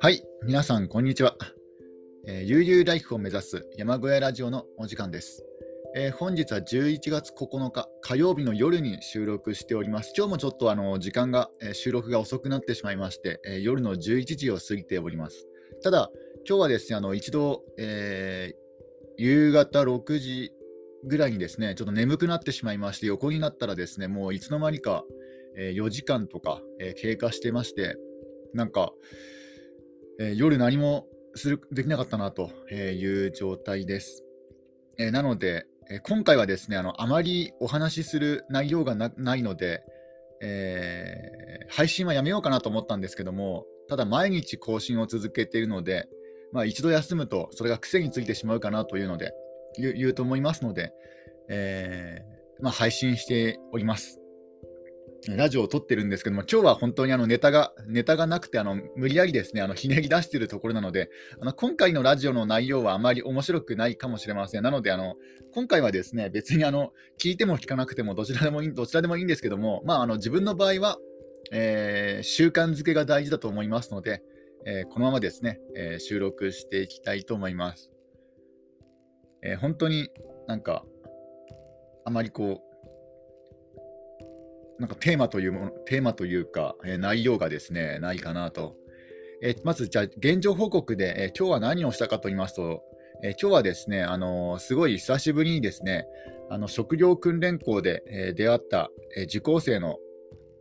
はい、皆さん、こんにちは。えー、悠々ライフを目指す山小屋ラジオのお時間です。えー、本日は11月9日火曜日の夜に収録しております。今日もちょっとあの時間が、えー、収録が遅くなってしまいまして、え夜の11時を過ぎております。ただ、今日はですね、あの一度、え夕方6時ぐらいにですね、ちょっと眠くなってしまいまして、横になったらですね、もういつの間にか、え4時間とか、え経過してまして、なんか、え夜何もするできなかったなという状態です。えなので、え今回はですねあの、あまりお話しする内容がないので、えー、配信はやめようかなと思ったんですけども、ただ毎日更新を続けているので、まあ、一度休むとそれが癖についてしまうかなというので、言うと思いますので、えー、まあ、配信しております。ラジオを撮ってるんですけども、今日は本当にあのネタが、ネタがなくて、あの無理やりですね、あのひねり出しているところなので、あの今回のラジオの内容はあまり面白くないかもしれません。なので、あの今回はですね、別にあの聞いても聞かなくてもどちらでもいい、どちらでもいいんですけども、まあ、あの自分の場合は、えー、習慣づけが大事だと思いますので、えー、このままですね、えー、収録していきたいと思います。え本当になんか、あまりこう、なんかテーマというもの、テーマというか、えー、内容がですね、ないかなと。えー、まず、じゃあ、現状報告で、えー、今日は何をしたかと言いますと、え今日はですね、あのすごい久しぶりにですね、あの職業訓練校で、え出会った、え受講生の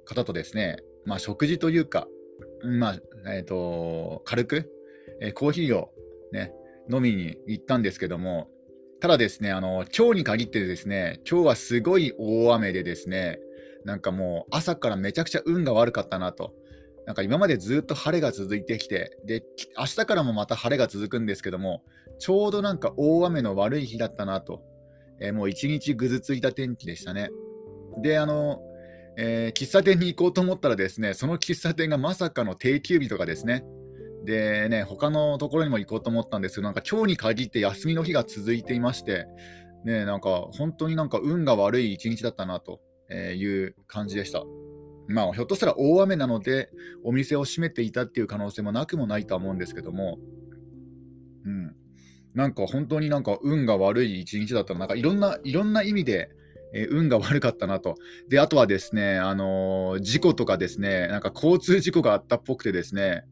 方とですね、まあ、食事というか、まあえーと、軽く、えコーヒーを、ね、飲みに行ったんですけども、ただですね、あの今日に限ってですね、今日はすごい大雨でですね、なんかもう朝からめちゃくちゃ運が悪かったなと。なんか今までずっと晴れが続いてきて、で、明日からもまた晴れが続くんですけども、ちょうどなんか大雨の悪い日だったなと。えー、もう一日ぐずついた天気でしたね。で、あの、えー、喫茶店に行こうと思ったらですね、その喫茶店がまさかの定休日とかですね。でね、他のところにも行こうと思ったんですけど、なんか今日に限って休みの日が続いていまして、ね、なんか本当になんか運が悪い一日だったなと。いう感じでした。まあ、ひょっとしたら大雨なので、お店を閉めていたっていう可能性もなくもないとは思うんですけども、うん。なんか本当になんか運が悪い一日だったら、なんかいろんな、いろんな意味で、え、運が悪かったなと。で、あとはですね、あのー、事故とかですね、なんか交通事故があったっぽくてですね、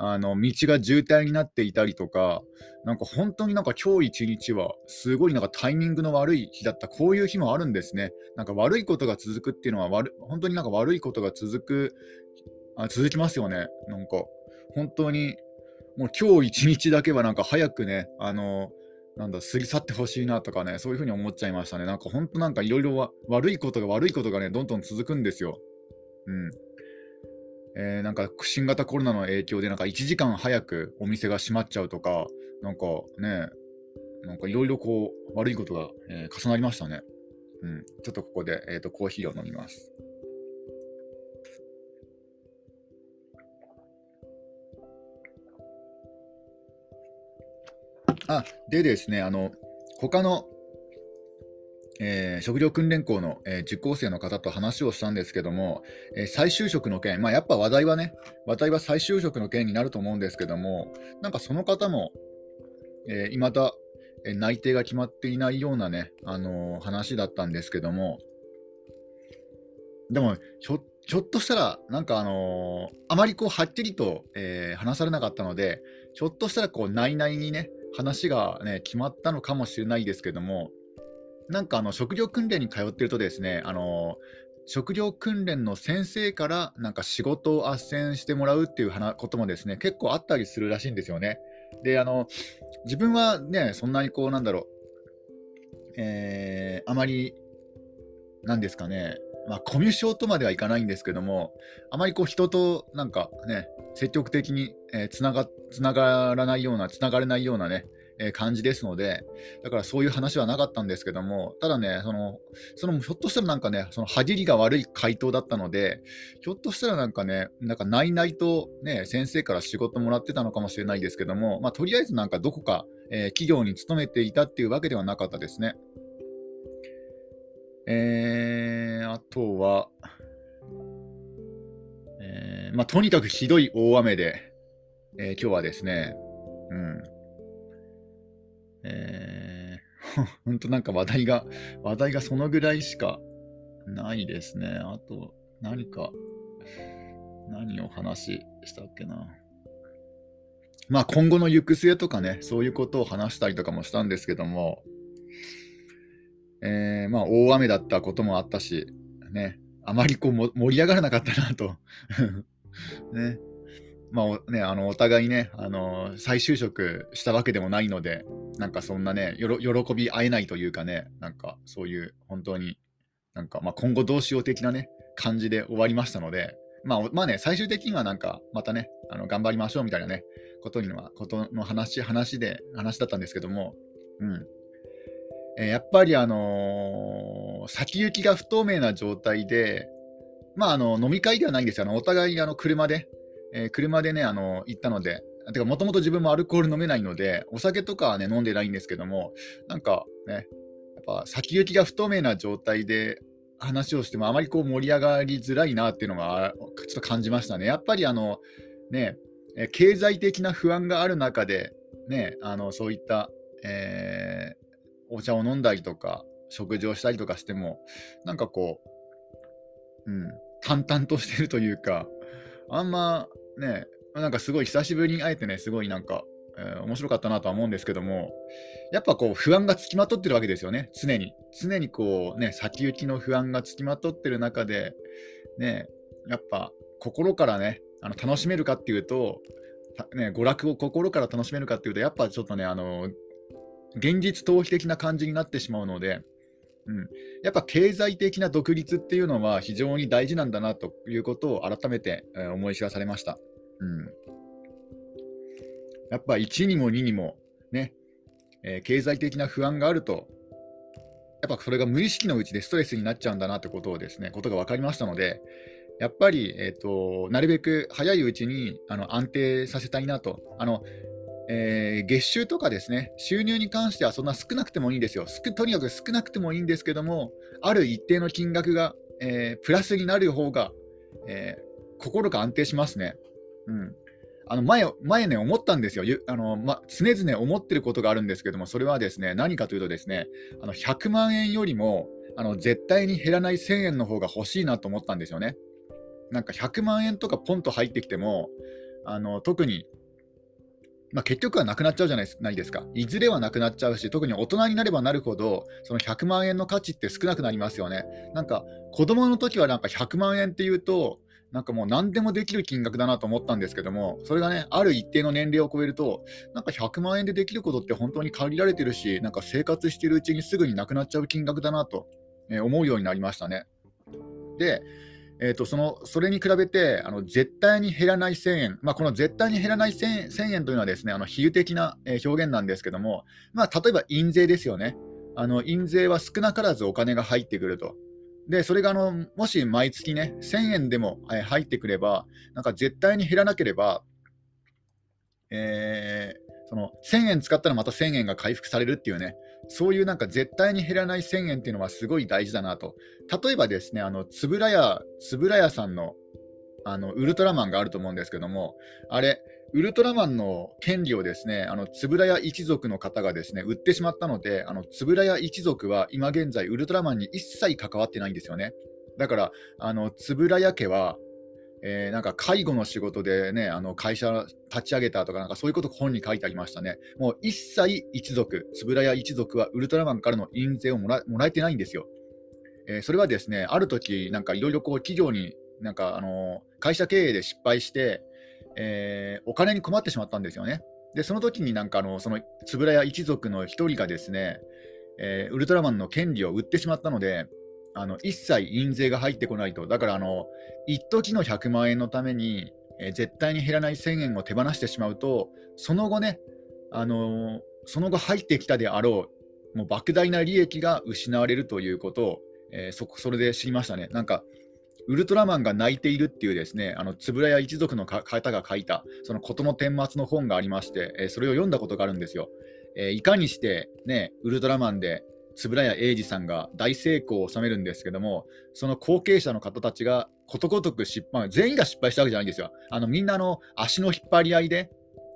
あの道が渋滞になっていたりとか、なんか本当になんか今日一日はすごいなんかタイミングの悪い日だった、こういう日もあるんですね。なんか悪いことが続くっていうのは悪、本当になんか悪いことが続く、あ続きますよね。なんか本当にもう今日一日だけはなんか早くね、あのなんだ、過ぎ去ってほしいなとかね、そういうふうに思っちゃいましたね。なんか本当なんかいろいろ悪いことが悪いことがね、どんどん続くんですよ。うん。えー、なんか新型コロナの影響でなんか1時間早くお店が閉まっちゃうとか、なんかね、なんかいろいろこう悪いことが、えー、重なりましたね。うん、ちょっとここで、えーと、コーヒーを飲みます。あ、でですね、あの、他のえー、職業訓練校の、えー、受講生の方と話をしたんですけども、えー、再就職の件、まあ、やっぱ話題はね、話題は再就職の件になると思うんですけども、なんかその方も、えー、未だ、え内定が決まっていないようなね、あの話だったんですけども、でもひょ、ひょっとしたら、なんかあのあまりこうはっきりと、え話されなかったので、ひょっとしたらこう内々にね、話がね、決まったのかもしれないですけども、なんかあの職業訓練に通ってるとですね、あの職業訓練の先生からなんか仕事を斡旋してもらうっていうこともですね結構あったりするらしいんですよね。であの自分はねそんなにこうなんだろう、えー、あまりなんですかねまあ、コミュ障とまではいかないんですけども、あまりこう人となんかね、積極的に、え、つながつながらないような、つながれないようなね、え感じですので、だからそういう話はなかったんですけども、ただね、その、そのひょっとしたらなんかね、その歯切りが悪い回答だったので、ひょっとしたらなんかね、なんか内々とね、先生から仕事もらってたのかもしれないですけども、まあ、とりあえずなんかどこか、えー、企業に勤めていたっていうわけではなかったですね。えー、あとは、えー、まあ、とにかくひどい大雨で、えー、今日はですね、うん。えー、本当なんか話題が、話題がそのぐらいしかないですね。あと、何か、何を話したっけな。まあ今後の行く末とかね、そういうことを話したりとかもしたんですけども、えー、まあ大雨だったこともあったし、ね、あまりこう盛り上がらなかったなと ね。まあね、あのお互いね、あの再就職したわけでもないので、なんかそんなね、喜び合えないというかね、なんかそういう本当に、なんかまあ今後どうしよう的なね、感じで終わりましたので、まあ、まあね、最終的にはなんかまたね、あの頑張りましょうみたいなね、ことには、ことの話、話で、話だったんですけども、うん。えー、やっぱりあのー、先行きが不透明な状態で、まあ、あの、飲み会ではないんですよ。あのお互い、あの、車で、えー、車でね、あの、行ったので、てか、もともと自分もアルコール飲めないので、お酒とかはね、飲んでないんですけども、なんかね、やっぱ先行きが不透明な状態で話をしても、あまりこう盛り上がりづらいなっていうのが、ちょっと感じましたね。やっぱりあの、ね、え経済的な不安がある中で、ね、あのそういった、えー、お茶を飲んだりとか、食事をしたりとかしても、なんかこう、うん、淡々としてるというか、あんまね、あなんかすごい久しぶりに会えてね、すごいなんか、えー、面白かったなとは思うんですけども、やっぱこう不安がつきまとってるわけですよね、常に。常にこうね、先行きの不安がつきまとってる中で、ね、やっぱ心からね、あの楽しめるかっていうと、ね、娯楽を心から楽しめるかっていうと、やっぱちょっとね、あの現実逃避的な感じになってしまうので、うん、やっぱ経済的な独立っていうのは非常に大事なんだなということを改めて思い知らされました。うん、やっぱ1にも2にもね、えー、経済的な不安があると、やっぱそれが無意識のうちでストレスになっちゃうんだなってことをですね、ことが分かりましたので、やっぱり、えーと、なるべく早いうちにあの安定させたいなと。あのえー、月収とかですね、収入に関してはそんな少なくてもいいんですよ。とにかく少なくてもいいんですけども、ある一定の金額が、えー、プラスになる方が、えー、心が安定しますね。うん。あの前前ね、思ったんですよ。あのま、常々思ってることがあるんですけども、それはですね、何かというとですね、あの100万円よりもあの絶対に減らない1000円の方が欲しいなと思ったんですよね。なんか100万円とかポンと入ってきても、あの特に、まあ、結局はなくなっちゃうじゃないですか。いずれはなくなっちゃうし、特に大人になればなるほど、その100万円の価値って少なくなりますよね。なんか子供の時はなんか100万円っていうと、なんかもう何でもできる金額だなと思ったんですけども、それがね、ある一定の年齢を超えると、なんか100万円でできることって本当に限られてるし、なんか生活してるうちにすぐになくなっちゃう金額だなと思うようになりましたね。で、えーと、そのそれに比べてあの絶対に減らない1000円、まあ、この絶対に減らない 1000, 円というのはですねあの比喩的な、表現なんですけども、まあ、例えば印税ですよねあの印税は少なからずお金が入ってくると。でそれがあのもし毎月ね1000円でも、入ってくればなんか絶対に減らなければ、えー、その1000円使ったらまた1000円が回復されるっていうねそういうなんか絶対に減らない1000円っていうのはすごい大事だなと。例えばですね、あの、つぶらや、つぶらやさんの、あの、ウルトラマンがあると思うんですけども、あれ、ウルトラマンの権利をですね、あの、つぶらや一族の方がですね、売ってしまったので、あの、つぶらや一族は今現在、ウルトラマンに一切関わってないんですよね。だから、あの、つぶらや家は、えー、なんか介護の仕事でね、あの会社立ち上げたとか、なんかそういうこと本に書いてありましたね。もう一切一族、円谷一族はウルトラマンからの印税をもらもらえてないんですよ。えー、それはですね、ある時なんかいろいろこう企業に、なんかあの会社経営で失敗して、えー、お金に困ってしまったんですよね。で、その時になんかあの、その円谷一族の一人がですね、えー、ウルトラマンの権利を売ってしまったので、あの一切印税が入ってこないと、だからあの一時の100万円のために、えー、絶対に減らない1000円を手放してしまうと、その後ね、あのー、その後入ってきたであろう、もう莫大な利益が失われるということを、えー、そそれで知りましたね。なんかウルトラマンが泣いているっていうですね、あの、円谷一族の方が書いた、その事の顛末の本がありまして、えー、それを読んだことがあるんですよ。えー、いかにして、ね、ウルトラマンで円谷英二さんが大成功を収めるんですけども、その後継者の方たちがことごとく失敗、全員が失敗したわけじゃないんですよ。あのみんなの足の引っ張り合いで、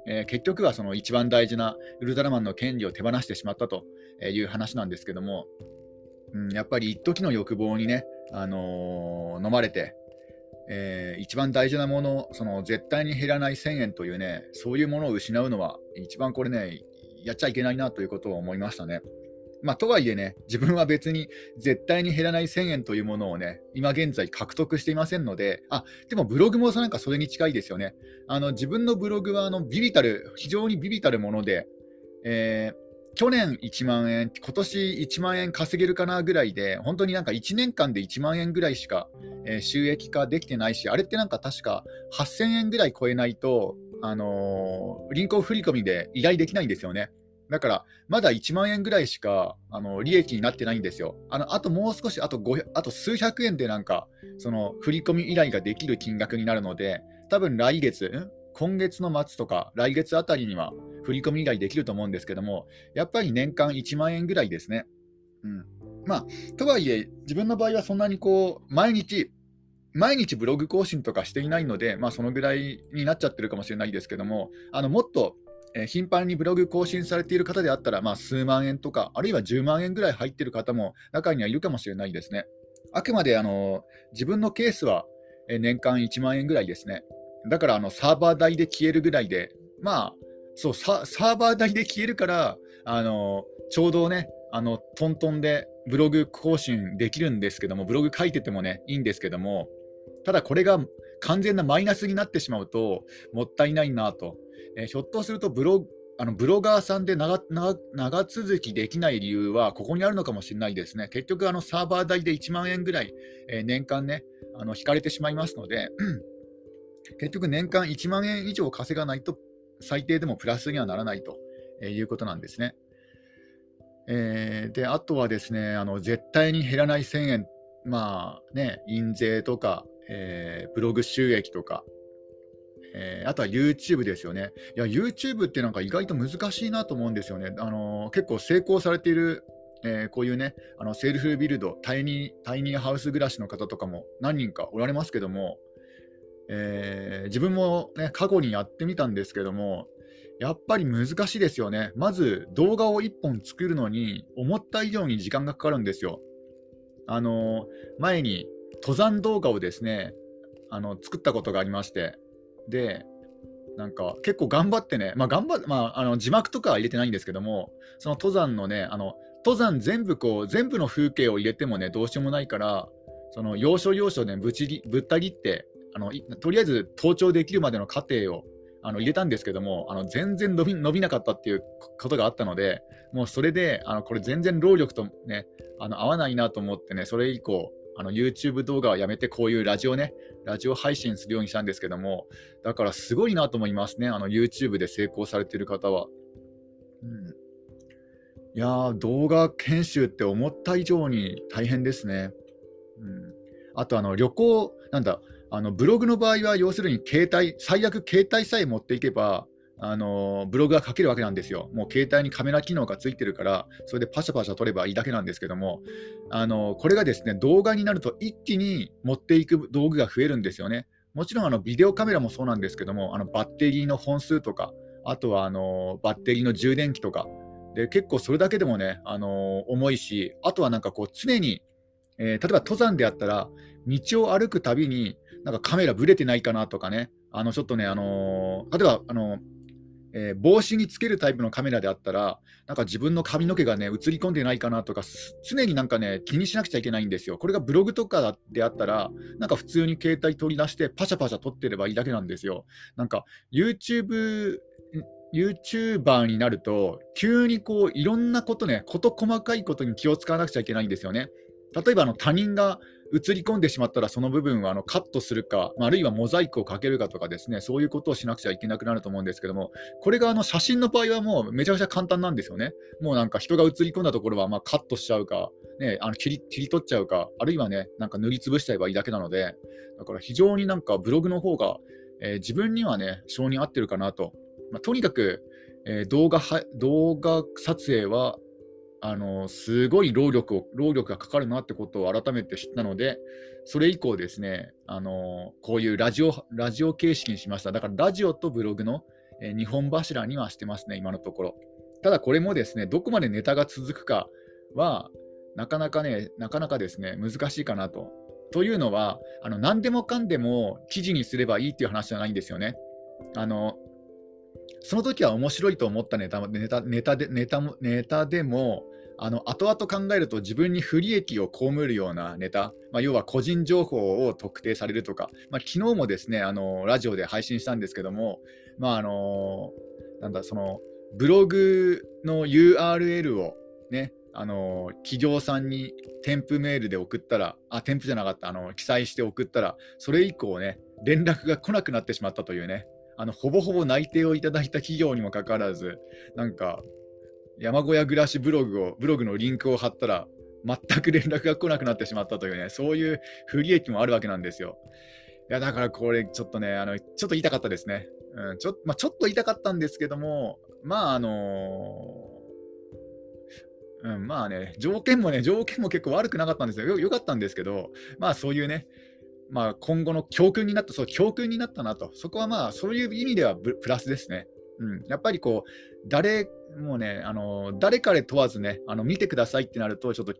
えー、結局はその一番大事なウルトラマンの権利を手放してしまったという話なんですけども、うん、やっぱり一時の欲望にね、あのー、飲まれて、えー、一番大事なもの、その絶対に減らない1000円というね、そういうものを失うのは、一番これね、やっちゃいけないなということを思いましたね。まあ、とはいえね、自分は別に絶対に減らない1000円というものをね、今現在獲得していませんので、あ、でもブログもなんかそれに近いですよね。あの、自分のブログはあのビビたる、非常にビビたるもので、えー去年1万円、今年1万円稼げるかなぐらいで、本当になんか1年間で1万円ぐらいしか、収益化できてないし、あれってなんか確か8000円ぐらい超えないと、あのー、銀行振込で依頼できないんですよね。だから、まだ1万円ぐらいしかあの利益になってないんですよ。あのあともう少し、あとあと数百円でなんか、その振込依頼ができる金額になるので、多分来月、今月の末とか来月あたりには振り込み依頼できると思うんですけども、やっぱり年間1万円ぐらいですね。うん。まあ、とはいえ、自分の場合はそんなにこう、毎日、毎日ブログ更新とかしていないので、まあ、そのぐらいになっちゃってるかもしれないですけども、あのもっと頻繁にブログ更新されている方であったら、まあ、数万円とか、あるいは10万円ぐらい入っている方も中にはいるかもしれないですね。あくまであの自分のケースは年間1万円ぐらいですね。だからあのサーバー代で消えるぐらいで、まあ、そうサーバー代で消えるから、あのちょうどね、あのトントンでブログ更新できるんですけども、ブログ書いててもね、いいんですけども、ただこれが完全なマイナスになってしまうと、もったいないなと。えー、ひょっとするとブロあのブロガーさんで長続きできない理由はここにあるのかもしれないですね。結局、サーバー代で1万円ぐらい、えー、年間ね、あの引かれてしまいますので、結局年間1万円以上稼がないと最低でもプラスにはならないということなんですね。えー、であとはですねあの絶対に減らない1000円、まあね、印税とか、えー、ブログ収益とか、えー、あとは YouTube ですよね。いや、YouTube ってなんか意外と難しいなと思うんですよね。あのー、結構成功されている、え、こういうね、あのセルフビルドタイニー、タイニーハウス暮らしの方とかも何人かおられますけども、え自分もね、過去にやってみたんですけども、やっぱり難しいですよね。まず動画を1本作るのに思った以上に時間がかかるんですよ。あの前に登山動画をですね、あの作ったことがありまして、で、なんか結構頑張ってね、まあ、頑張まあ、あの字幕とかは入れてないんですけども、その登山のね、あの登山全部こう、全部の風景を入れてもね、どうしようもないから、その要所要所で、ね、ぶちぶった切ってあの、とりあえず登頂できるまでの過程をあの入れたんですけども、あの全然伸び伸びなかったっていうことがあったので、もうそれで、あのこれ全然労力とね、あの合わないなと思ってね、それ以降、あの YouTube 動画はやめて、こういうラジオね、ラジオ配信するようにしたんですけども、だからすごいなと思いますね、あの YouTube で成功されてる方は。うん、いや、動画研修って思った以上に大変ですね。うん、あとあの、旅行、なんだ、あのブログの場合は要するに携帯、最悪携帯さえ持っていけば、あのブログが書けるわけなんですよ。もう携帯にカメラ機能がついてるから、それでパシャパシャ撮ればいいだけなんですけども、あのこれがですね動画になると一気に持っていく道具が増えるんですよね。もちろんあのビデオカメラもそうなんですけども、あのバッテリーの本数とか、あとはあのバッテリーの充電器とか、で結構それだけでもね、あの重いし、あとはなんかこう常に、えー、例えば登山であったら、道を歩くたびに、なんかカメラぶれてないかなとかね、あのちょっとね、あのー、例えば、あのーえー、帽子につけるタイプのカメラであったら、なんか自分の髪の毛がね、映り込んでないかなとか、常になんかね、気にしなくちゃいけないんですよ。これがブログとかであったら、なんか普通に携帯取り出して、パシャパシャ撮ってればいいだけなんですよ。なんか、YouTube、YouTuber になると、急にこう、いろんなことね、事細かいことに気を使わなくちゃいけないんですよね。例えばあの他人が映り込んでしまったらその部分はあのカットするか、あるいはモザイクをかけるかとかですね、そういうことをしなくちゃいけなくなると思うんですけども、これがあの写真の場合はもうめちゃくちゃ簡単なんですよね。もうなんか人が映り込んだところはまカットしちゃうか、ね、あの切り切り取っちゃうか、あるいはね、なんか塗りつぶしちゃえばいいだけなので、だから非常になんかブログの方が、えー、自分にはね、性に合ってるかなと。まあ、とにかく、えー、動画動画撮影はあのすごい労力を労力がかかるなってことを改めて知ったので、それ以降ですね、あのこういうラジオラジオ形式にしました。だからラジオとブログの、え2本柱にはしてますね、今のところ。ただこれもですね、どこまでネタが続くかは、なかなかね、なかなかですね、難しいかなと。というのは、あの何でもかんでも記事にすればいいっていう話じゃないんですよね。あのその時は面白いと思ったネタネタネタでネタネタでも、あの後々考えると自分に不利益を被るようなネタ、まあ、要は個人情報を特定されるとか、まあ、昨日もですねあのラジオで配信したんですけども、まああのなんだそのブログの URL をねあの企業さんに添付メールで送ったら、あ、添付じゃなかった、あの記載して送ったら、それ以降ね、連絡が来なくなってしまったというね、あのほぼほぼ内定をいただいた企業にもかかわらず、なんか、山小屋暮らしブログを、ブログのリンクを貼ったら、全く連絡が来なくなってしまったというね、そういう不利益もあるわけなんですよ。いや、だからこれ、ちょっとね、あのちょっと言いたかったですね。うん、ちょまあ、ちょっと言いたかったんですけども、まあ、あのー、うん、まあね、条件もね、条件も結構悪くなかったんですよ。よよかったんですけど、まあそういうね、まあ、今後の教訓になった、そう、教訓になったなと、そこはまあ、そういう意味ではプラスですね。うん、やっぱりこう、誰、もうね、あの誰彼問わずね、あの見てくださいってなると、ちょっと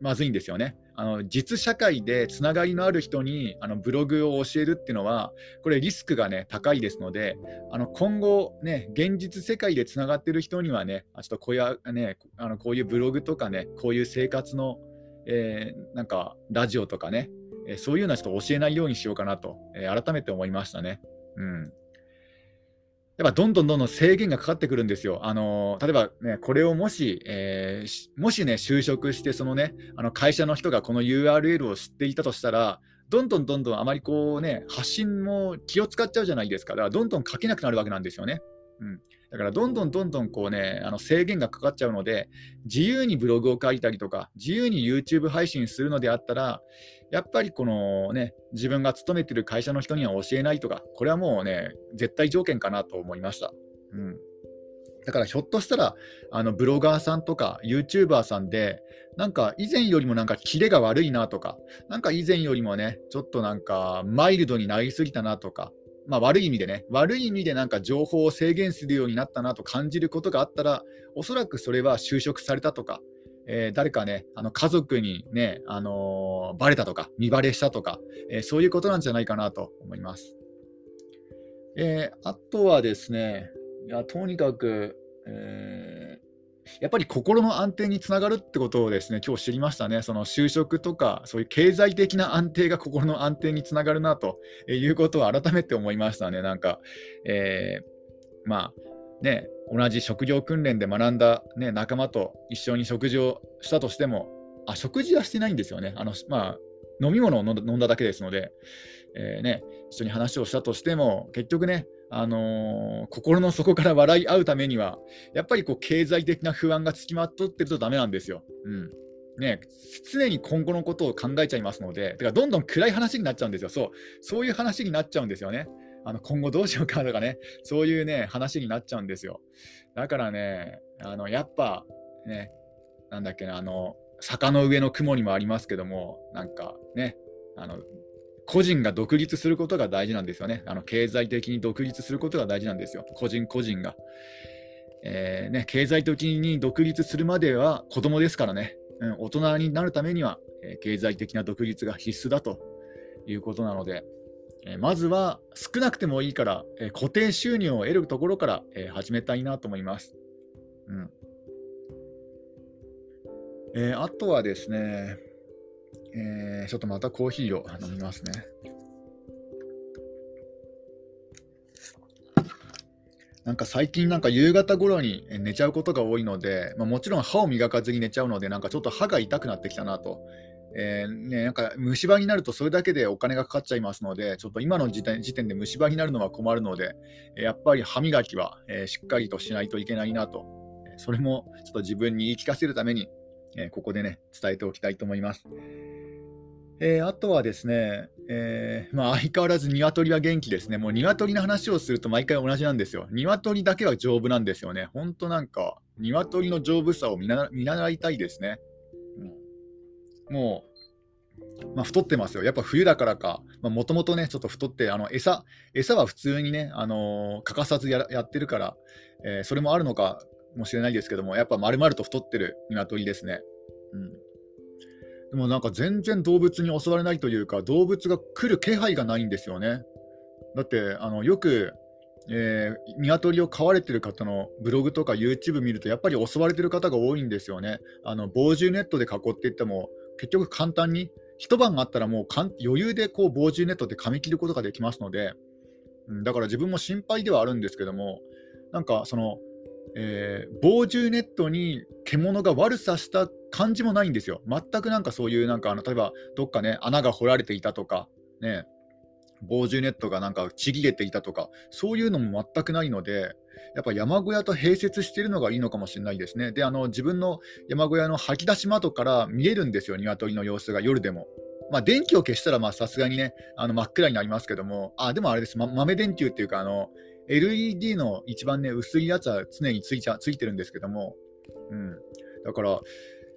まずいんですよね。あの実社会でつながりのある人にあのブログを教えるっていうのは、これリスクがね、高いですので、あの今後ね、現実世界でつながってる人にはね、ちょっとこういう、ね、あのこういうブログとかね、こういう生活の、えー、なんかラジオとかね、そういうのはちょっと教えないようにしようかなと、え改めて思いましたね。うん。やっぱどんどんどんどん制限がかかってくるんですよ。あの例えばね、これをもし、えー、もしね、就職して、そのね、あの会社の人がこの URL を知っていたとしたら、どんどんどんどんあまりこうね、発信も気を使っちゃうじゃないですか。だからどんどん書けなくなるわけなんですよね。うん。だからどんどんどんどんこうね、あの制限がかかっちゃうので、自由にブログを書いたりとか、自由に YouTube 配信するのであったら、やっぱりこのね、自分が勤めてる会社の人には教えないとか、これはもうね、絶対条件かなと思いました。うん。だからひょっとしたら、あのブロガーさんとか YouTuber さんで、なんか以前よりもなんかキレが悪いなとか、なんか以前よりもね、ちょっとなんかマイルドになりすぎたなとか、まあ、悪い意味でね、悪い意味でなんか情報を制限するようになったなと感じることがあったら、おそらくそれは就職されたとか、えー、誰かね、あの家族にね、あのー、バレたとか、見バレしたとか、えー、そういうことなんじゃないかなと思います。えあとはですね、いやとにかく、えーやっぱり心の安定につながるってことをですね今日知りましたね、その就職とか、そういう経済的な安定が心の安定につながるなということを改めて思いましたね、なんか、えー、まあね、同じ職業訓練で学んだ、ね、仲間と一緒に食事をしたとしても、あ食事はしてないんですよね、あのまあ、飲み物を飲んだだけですので、えーね、一緒に話をしたとしても、結局ね、あのー、心の底から笑い合うためには、やっぱりこう経済的な不安がつきまとってるとダメなんですよ。うんね、常に今後のことを考えちゃいますので、だからどんどん暗い話になっちゃうんですよ。そう、そういう話になっちゃうんですよね。あの今後どうしようかとかね、そういうね、話になっちゃうんですよ。だからね、あのやっぱね、なんだっけな、あの、坂の上の雲にもありますけども、なんかね、あの個人が独立することが大事なんですよね。あの経済的に独立することが大事なんですよ。個人個人が。えー、ね、経済的に独立するまでは子供ですからね、うん、大人になるためには、えー、経済的な独立が必須だということなので、えー、まずは少なくてもいいから、え固定収入を得るところから、え始めたいなと思います。うんえあとはですね、えー、ちょっとまたコーヒーを飲みますね。なんか最近なんか夕方頃に寝ちゃうことが多いので、まあ、もちろん歯を磨かずに寝ちゃうので、なんかちょっと歯が痛くなってきたなと。えー、ね、なんか虫歯になるとそれだけでお金がかかっちゃいますので、ちょっと今の時点時点で虫歯になるのは困るので、やっぱり歯磨きは、え、しっかりとしないといけないなと。それもちょっと自分に言い聞かせるために、えー、ここでね、伝えておきたいと思います。えー、あとはですね、えー、まあ、相変わらず鶏は元気ですね。もう鶏の話をすると毎回同じなんですよ。鶏だけは丈夫なんですよね。ほんとなんか、鶏の丈夫さを見習いたいですね。うん、もう、まあ、太ってますよ。やっぱ冬だからか、もともとね、ちょっと太って、あの餌餌は普通にね、あのー、欠かさずやってるから、え、それもあるのかもしれないですけども、やっぱ丸々と太ってる鶏ですね。うんでもなんか全然動物に襲われないというか、動物が来る気配がないんですよね。だってあのよく、えー、鶏を飼われてる方のブログとか YouTube 見ると、やっぱり襲われてる方が多いんですよね。あの防獣ネットで囲っていっても、結局簡単に、一晩あったらもう余裕でこう防獣ネットで噛み切ることができますので、うん、だから自分も心配ではあるんですけども、なんかそのえー、防獣ネットに獣が悪さした感じもないんですよ。全くなんかそういうなんかあの例えばどっかね穴が掘られていたとかね防獣ネットがなんかちぎれていたとかそういうのも全くないのでやっぱ山小屋と併設しているのがいいのかもしれないですね。であの自分の山小屋の吐き出し窓から見えるんですよ鶏の様子が夜でも。まあ、電気を消したらさすがにねあの真っ暗になりますけどもあでもあれです、ま、豆電球っていうかあの LED の一番ね、薄いやつは常についちゃついてるんですけども、うん、だから、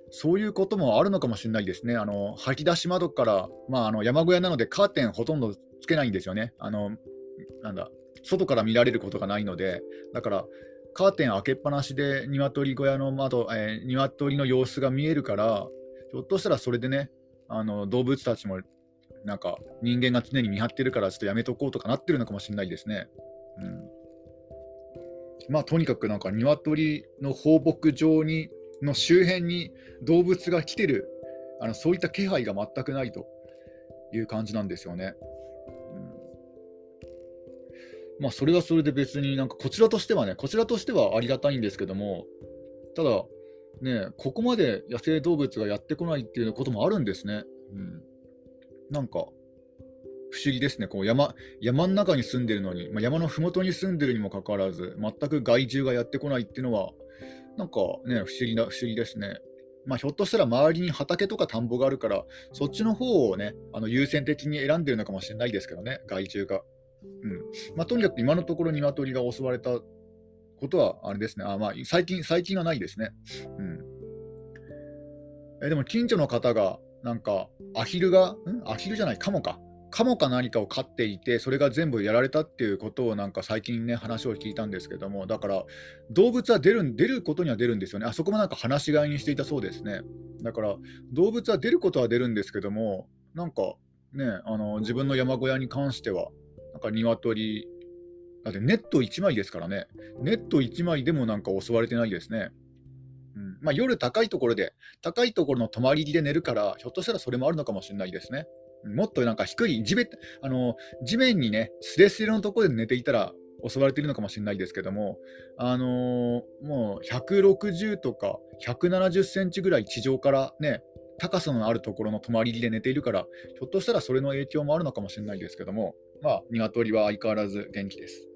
そういうこともあるのかもしれないですね。あの吐き出し窓から、まあ、あの山小屋なのでカーテンほとんどつけないんですよね。あのなんだ外から見られることがないので、だからカーテン開けっぱなしで鶏小屋の窓、えー、鶏の様子が見えるから、ひょっとしたらそれでね、あの動物たちもなんか人間が常に見張ってるからちょっとやめとこうとかなってるのかもしれないですね。うん、まあとにかくなんか鶏の放牧場にの周辺に動物が来てるあのそういった気配が全くないという感じなんですよね。うん、まあそれはそれで別になんかこちらとしてはねこちらとしてはありがたいんですけどもただねここまで野生動物がやってこないっていうこともあるんですね。うん、なんか不思議ですね。こう山山の中に住んでるのに、まあ、山の麓に住んでるにもかかわらず、全く害獣がやってこないっていうのは、なんかね、不思議な、不思議ですね。まあ、ひょっとしたら周りに畑とか田んぼがあるから、そっちの方をね、あの優先的に選んでるのかもしれないですけどね、害虫が。うんまあ、とにかく今のところ鶏が襲われたことはあれですね、あまあ、最近最近はないですね。うんえでも近所の方が、なんか、アヒルが、ん？アヒルじゃない、カモか。カモか何かを飼っていて、それが全部やられたっていうことをなんか最近ね、話を聞いたんですけども、だから動物は出る出ることには出るんですよね。あそこもなんか話し飼いにしていたそうですね。だから動物は出ることは出るんですけども、なんかね、あの自分の山小屋に関しては、なんか鶏、だってネット1枚ですからね、ネット1枚でもなんか襲われてないですね。うんまあ、夜高いところで、高いところの泊まり木で寝るから、ひょっとしたらそれもあるのかもしれないですね。もっとなんか低い地面あの地面にね、すれすれのところで寝ていたら襲われているのかもしれないですけども、あのー、もう160とか170センチぐらい地上からね、高さのあるところの泊まり木で寝ているから、ひょっとしたらそれの影響もあるのかもしれないですけども、まあ、鶏は相変わらず元気です。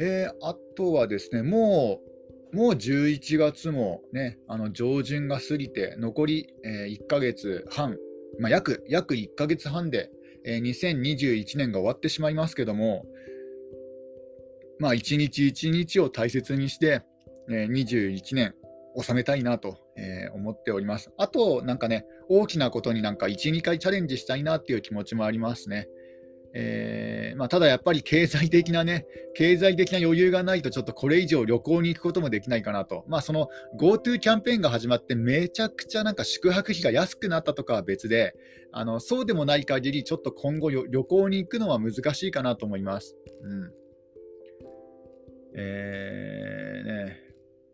えー、あとはですね、もうもう11月もね、あの上旬が過ぎて、残り、え、1ヶ月半、まあ、約約1ヶ月半で、え、2021年が終わってしまいますけども、まあ、一日一日を大切にして、え、21年収めたいなと、え、思っております。あと、なんかね、大きなことになんか1、2回チャレンジしたいなっていう気持ちもありますね。えー、まあ、ただやっぱり経済的なね、経済的な余裕がないと、ちょっとこれ以上旅行に行くこともできないかなと、まあ、その GoTo キャンペーンが始まって、めちゃくちゃなんか宿泊費が安くなったとかは別で、あのそうでもない限り、ちょっと今後、旅行に行くのは難しいかなと思います。うんえーね、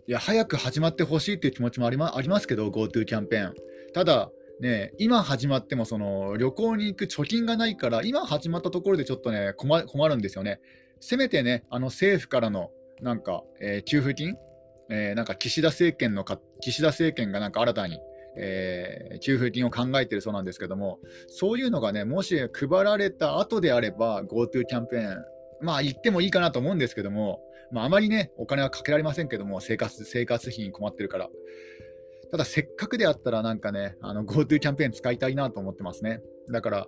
いや早く始まってほしいという気持ちもあり,、ま、ありますけど、GoTo キャンペーン。ただ、ね、今始まってもその旅行に行く貯金がないから、今始まったところでちょっとね、困るんですよね。せめてね、あの政府からのなんか、えー、給付金、えー、なんか岸田政権のか岸田政権がなんか新たに、えー、給付金を考えてるそうなんですけども、そういうのがね、もし配られた後であれば、GoTo キャンペーン、まあ行ってもいいかなと思うんですけども、まあ、あまりね、お金はかけられませんけども、生活生活費に困ってるから。ただ、せっかくであったら、なんかね、GoTo キャンペーン使いたいなと思ってますね。だから、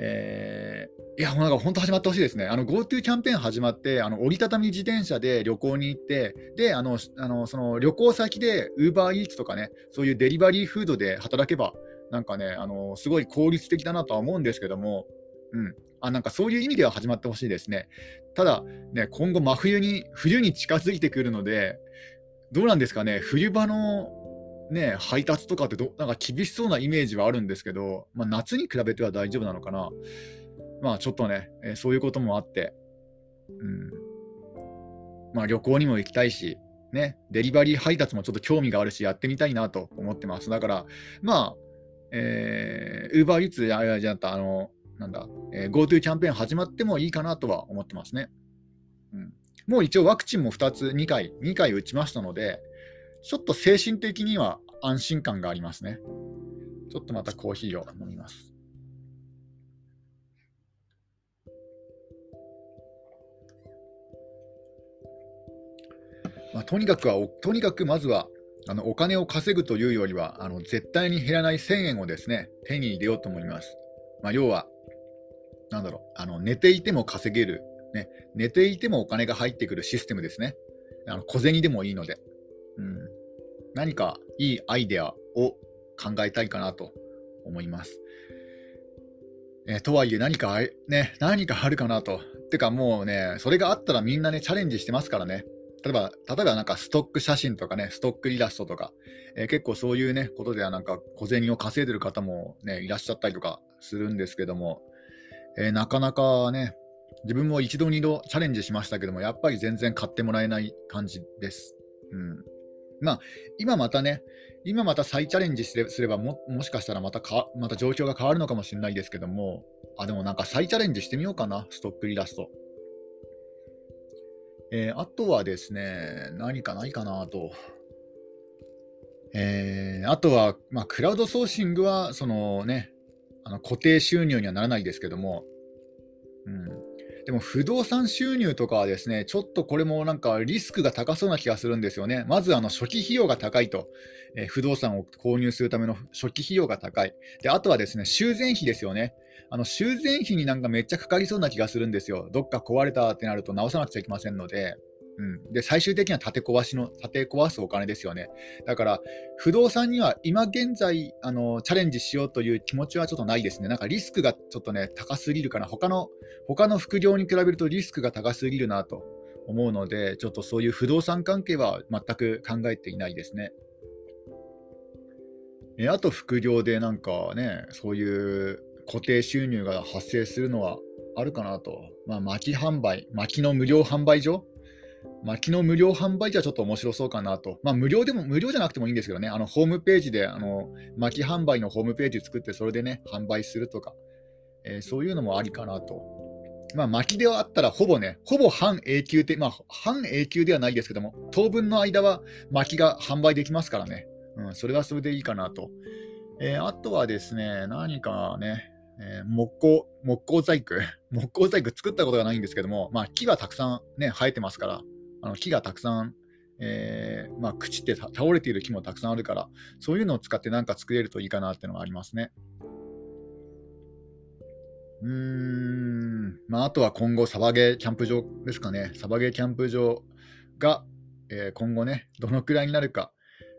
えー、いや、なんか本当始まってほしいですね。GoTo キャンペーン始まって、あの折りたたみ自転車で旅行に行って、で、あの、あのその旅行先で UberEats とかね、そういうデリバリーフードで働けば、なんかね、あのすごい効率的だなとは思うんですけども、うん、あなんかそういう意味では始まってほしいですね。ただ、ね、今後、真冬に冬に近づいてくるので、どうなんですかね、冬場のね、配達とかってどなんか厳しそうなイメージはあるんですけど、まあ、夏に比べては大丈夫なのかな。まあちょっとね、えー、そういうこともあって、うんまあ、旅行にも行きたいし、ね、デリバリー配達もちょっと興味があるし、やってみたいなと思ってます。だから、まあ、えー、Uber Eats や、じゃあ、あの、なんだ、えー、GoTo キャンペーン始まってもいいかなとは思ってますね。うん、もう一応ワクチンも2つ、2回、2回打ちましたので、ちょっと精神的には安心感がありますね。ちょっとまたコーヒーを飲みます。まあ、とにかくは、とにかくまずはあのお金を稼ぐというよりはあの絶対に減らない1000円をですね手に入れようと思います。まあ、要は、なんだろうあの、寝ていても稼げる、ね、寝ていてもお金が入ってくるシステムですね。あの小銭でもいいので。何かいいアイデアを考えたいかなと思います。え、とはいえ何か、ね、何かあるかなと。てかもうね、それがあったらみんなね、チャレンジしてますからね。例えば、例えばなんかストック写真とかね、ストックイラストとか、えー、結構そういうね、ことではなんか小銭を稼いでる方もね、いらっしゃったりとかするんですけども、えー、なかなかね、自分も一度二度チャレンジしましたけども、やっぱり全然買ってもらえない感じです。うん。まあ、今またね、今また再チャレンジすればも、もしかしたらまたかまた状況が変わるのかもしれないですけども、あ、でもなんか再チャレンジしてみようかな、ストックイラスト。えー、あとはですね、何かないかなと。えー、あとは、まあ、クラウドソーシングは、そのね、あの固定収入にはならないですけども、うん、でも不動産収入とかはですね、ちょっとこれもなんかリスクが高そうな気がするんですよね。まずあの初期費用が高いと、えー、不動産を購入するための初期費用が高い。で、あとはですね、修繕費ですよね。あの修繕費になんかめっちゃかかりそうな気がするんですよ。どっか壊れたってなると直さなくちゃいけませんので。うん、で最終的には建て壊しの建て壊すお金ですよね。だから不動産には今現在あのチャレンジしようという気持ちはちょっとないですね。なんかリスクがちょっとね高すぎるかな。他の他の副業に比べるとリスクが高すぎるなと思うので、ちょっとそういう不動産関係は全く考えていないですね。えあと副業でなんかね、そういう固定収入が発生するのはあるかなと。まあ、薪販売、薪の無料販売所薪の無料販売じゃちょっと面白そうかなと。まあ、無料でも、無料じゃなくてもいいんですけどね、あの、ホームページで、あの、薪販売のホームページ作って、それでね、販売するとか、えー、そういうのもありかなと。まあ、薪ではあったら、ほぼね、ほぼ半永久で、まあ、半永久ではないですけども、当分の間は薪が販売できますからね。うん、それはそれでいいかなと。えー、あとはですね、何かね、えー、木工、木工細工、木工細工作ったことがないんですけども、まあ、木がたくさんね、生えてますから、あの木がたくさん、えー、まあ、朽ちて倒れている木もたくさんあるから、そういうのを使って何か作れるといいかなっていうのがありますね。うーん、まあ、あとは今後、サバゲーキャンプ場ですかね。サバゲーキャンプ場が、えー、今後ね、どのくらいになるか。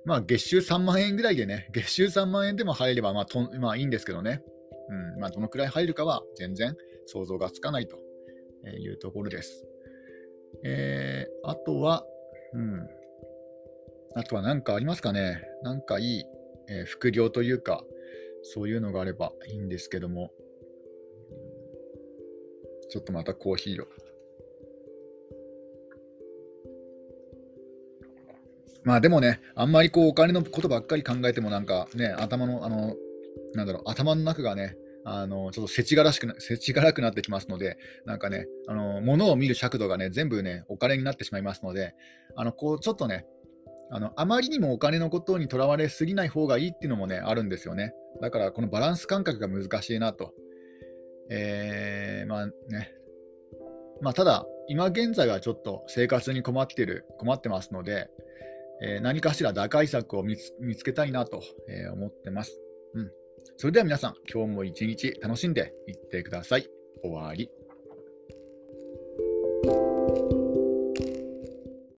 まあ、月収3万円ぐらいでね、月収3万円でも入れば、まあとまあ、いいんですけどね。うんまあ、どのくらい入るかは全然想像がつかないというところです。えー、あとは、うん、あとは何かありますかね？なんかいい、えー、副業というか、そういうのがあればいいんですけども、ちょっとまたコーヒーを。まあでもね、あんまりこうお金のことばっかり考えてもなんかね、頭の、あの、なんだろう、頭の中がね、あのちょっとせちがらしくな、せちがらくなってきますので、なんかね、あの物を見る尺度がね、全部ね、お金になってしまいますので、あのこうちょっとね、あのあまりにもお金のことにとらわれすぎない方がいいっていうのもね、あるんですよね。だから、このバランス感覚が難しいなと。えー、まあね、まあ、ただ、今現在はちょっと生活に困ってる、困ってますので、え何かしら打開策を見つけたいなと、え思ってます。うん。それでは皆さん、今日も一日楽しんでいってください。終わり。